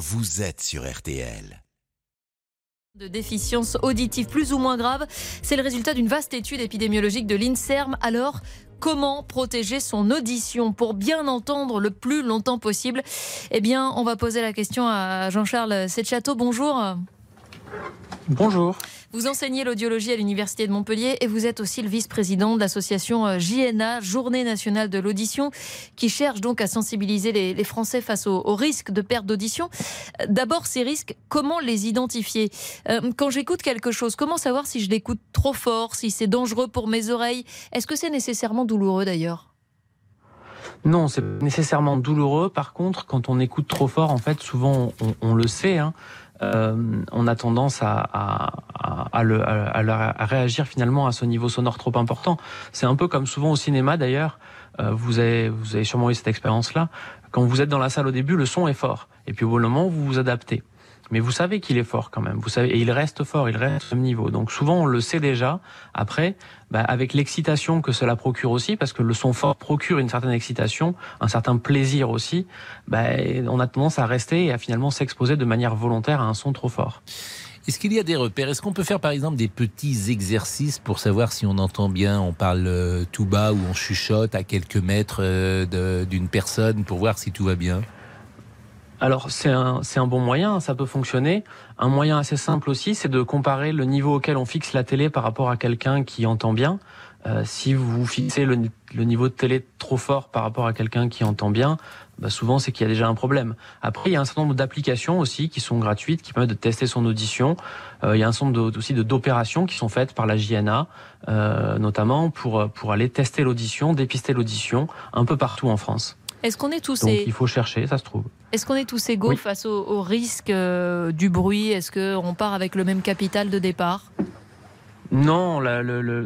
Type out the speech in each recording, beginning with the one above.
vous êtes sur RTL. De déficience auditive plus ou moins grave, c'est le résultat d'une vaste étude épidémiologique de l'INSERM. Alors, comment protéger son audition pour bien entendre le plus longtemps possible? Eh bien, on va poser la question à Jean-Charles Setchateau. Bonjour. Bonjour. Vous enseignez l'audiologie à l'Université de Montpellier et vous êtes aussi le vice-président de l'association euh, JNA, Journée nationale de l'audition, qui cherche donc à sensibiliser les, Français face aux, risques de perte d'audition. Euh, d'abord, ces risques, comment les identifier? Euh, Quand j'écoute quelque chose, comment savoir si je l'écoute trop fort, si c'est dangereux pour mes oreilles? Est-ce que c'est nécessairement douloureux d'ailleurs? Non, c'est nécessairement douloureux. Par contre, quand on écoute trop fort, en fait, souvent on, le sait. Hein, euh, on a tendance à, réagir finalement à ce niveau sonore trop important. C'est un peu comme souvent au cinéma d'ailleurs. Euh, vous, avez, vous avez sûrement eu cette expérience-là. Quand vous êtes dans la salle au début, le son est fort. Et puis au bon moment, vous vous adaptez mais vous savez qu'il est fort quand même. Vous savez, et il reste fort, il reste au même niveau. Donc souvent on le sait déjà. Après, bah, avec l'excitation que cela procure aussi, parce que le son fort procure une certaine excitation, un certain plaisir aussi, bah, on a tendance à rester et à finalement s'exposer de manière volontaire à un son trop fort. Est-ce qu'il y a des repères? Est-ce qu'on peut faire par exemple des petits exercices pour savoir si on entend bien, on parle euh, tout bas ou on chuchote à quelques mètres euh, d'une personne pour voir si tout va bien? Alors c'est un, un bon moyen, ça peut fonctionner. Un moyen assez simple aussi, c'est de comparer le niveau auquel on fixe la télé par rapport à quelqu'un qui entend bien. Euh, si vous fixez le, niveau de télé trop fort par rapport à quelqu'un qui entend bien, bah souvent c'est qu'il y a déjà un problème. Après, il y a un certain nombre d'applications aussi qui sont gratuites, qui permettent de tester son audition. Euh, il y a un certain nombre aussi d'opérations qui sont faites par la JNA, euh, notamment pour, pour aller tester l'audition, dépister l'audition un peu partout en France. Est-ce qu'on est tous Donc, il faut chercher, ça se trouve. Est-ce qu'on est tous égaux face au, risque euh, du bruit? Est-ce qu'on part avec le même capital de départ? Non,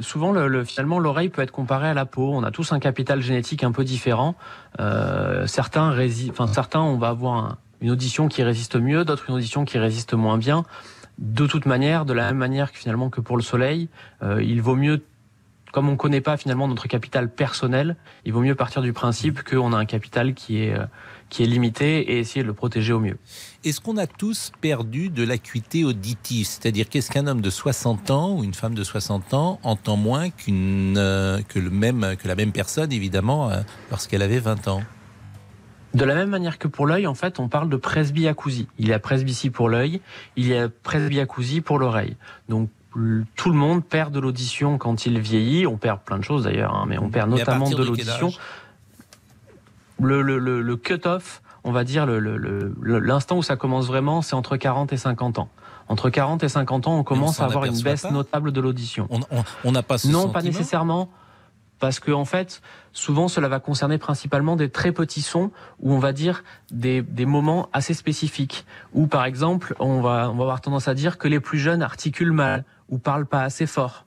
souvent le, finalement l'oreille peut être comparée à la peau. On a tous un capital génétique un peu différent. Euh, certains, enfin, certains, on va avoir une audition qui résiste mieux, d'autres une audition qui résiste moins bien. De toute manière, de la même manière que finalement que pour le soleil, euh, il vaut mieux comme on ne connaît pas finalement notre capital personnel, il vaut mieux partir du principe qu'on a un capital qui est, euh, qui est limité et essayer de le protéger au mieux. Est-ce qu'on a tous perdu de l'acuité auditive? C'est-à-dire qu'est-ce qu'un homme de 60 ans ou une femme de 60 ans entend moins qu'une, euh, que, le même, que la même personne, évidemment, euh, lorsqu'elle avait 20 ans? De la même manière que pour l'œil, en fait, on parle de presbyacousie. Il y a presbytie pour l'œil, il y a presbyacousie pour l'oreille. Donc, tout le monde perd de l'audition quand il vieillit. On perd plein de choses d'ailleurs, hein, mais on perd notamment de l'audition. Le, le, le, cut-off, on va dire, l'instant où ça commence vraiment, c'est entre 40 et 50 ans. Entre 40 et 50 ans, on commence à avoir une baisse notable de l'audition. On n'a pas ce Non, pas nécessairement parce que en fait, souvent cela va concerner principalement des très petits sons ou on va dire des, des moments assez spécifiques. Ou par exemple, on va, on va avoir tendance à dire que les plus jeunes articulent mal ou parlent pas assez fort.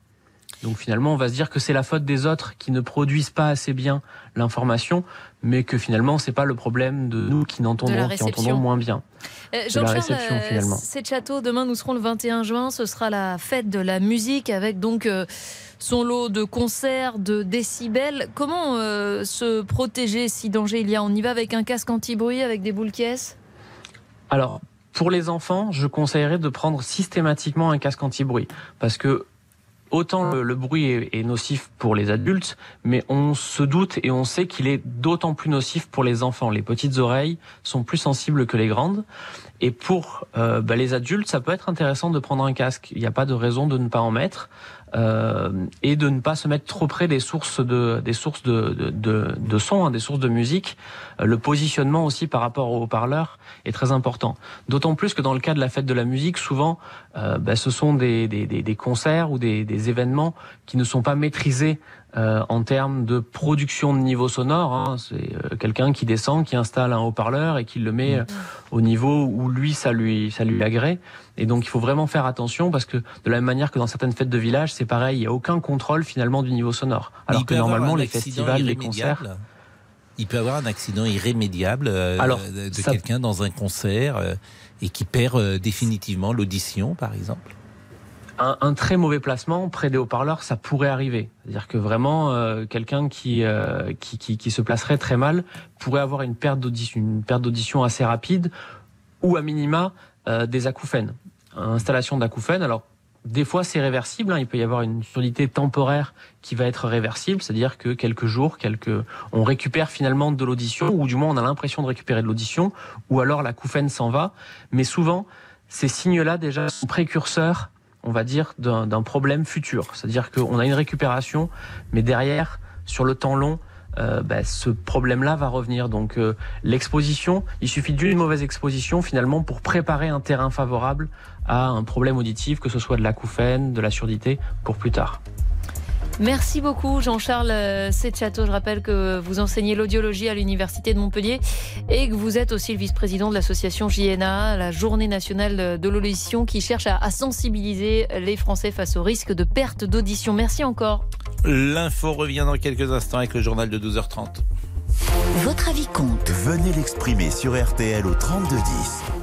Donc finalement, on va se dire que c'est la faute des autres qui ne produisent pas assez bien l'information, mais que finalement, c'est pas le problème de nous qui n'entendons, qui entendons moins bien. Euh, Jean-Charles, euh, c'est château. Demain, nous serons le 21 juin. Ce sera la fête de la musique avec donc euh, son lot de concerts, de décibels. Comment se protéger si danger il y a? On y va avec un casque anti-bruit, avec des boules caisses Alors, pour les enfants, je conseillerais de prendre systématiquement un casque anti-bruit parce que autant le, bruit est, nocif pour les adultes, mais on se doute et on sait qu'il est d'autant plus nocif pour les enfants. Les petites oreilles sont plus sensibles que les grandes. Et pour euh, bah, les adultes, ça peut être intéressant de prendre un casque. Il n'y a pas de raison de ne pas en mettre et de ne pas se mettre trop près des sources de des sources de de, de, son, hein, des sources de musique. Euh, le positionnement aussi par rapport au haut-parleur est très important. D'autant plus que dans le cas de la fête de la musique, souvent, euh, bah, ce sont des, des, des, concerts ou des, des événements qui ne sont pas maîtrisés euh, en termes de production de niveau sonore. Hein, c'est euh, quelqu'un qui descend, qui installe un haut-parleur et qui le met mm. au niveau où lui ça lui ça lui agrée. Et donc il faut vraiment faire attention parce que de la même manière que dans certaines fêtes de village, c'est pareil, il n'y a aucun contrôle finalement du niveau sonore. Alors que normalement les festivals, les concerts. Il peut avoir un accident irrémédiable euh, de quelqu'un dans un concert et qui perd définitivement l'audition, par exemple un, très mauvais placement près des haut-parleurs, ça pourrait arriver. C'est-à-dire que vraiment, euh, quelqu'un euh, qui, qui, qui, se placerait très mal pourrait avoir une perte d'audition, une perte d'audition assez rapide. ou à minima des acouphènes. Installation d'acouphènes, alors des fois, c'est réversible. Hein. Il peut y avoir une surdité temporaire qui va être réversible, c'est-à-dire que quelques jours, quelques, on récupère finalement de l'audition, ou du moins on a l'impression de récupérer de l'audition, ou alors la couffaine s'en va. Mais souvent, ces signes-là déjà sont précurseurs, on va dire, d'un problème futur. C'est-à-dire qu'on a une récupération, mais derrière, sur le temps long, euh, bah, ce problème-là va revenir. Donc euh, l'exposition, il suffit d'une mauvaise exposition finalement pour préparer un terrain favorable à un problème auditif, que ce soit de l'acouphène, de la surdité, pour plus tard. Merci beaucoup Jean-Charles euh, Setchato. Je rappelle que vous enseignez l'audiologie à l'Université de Montpellier et que vous êtes aussi le vice-président de l'association JNA, la Journée nationale de l'audition qui cherche à, sensibiliser les Français face au risque de perte d'audition. Merci encore. L'info revient dans quelques instants avec le journal de 12h30. Votre avis compte. Venez l'exprimer sur RTL au 3210.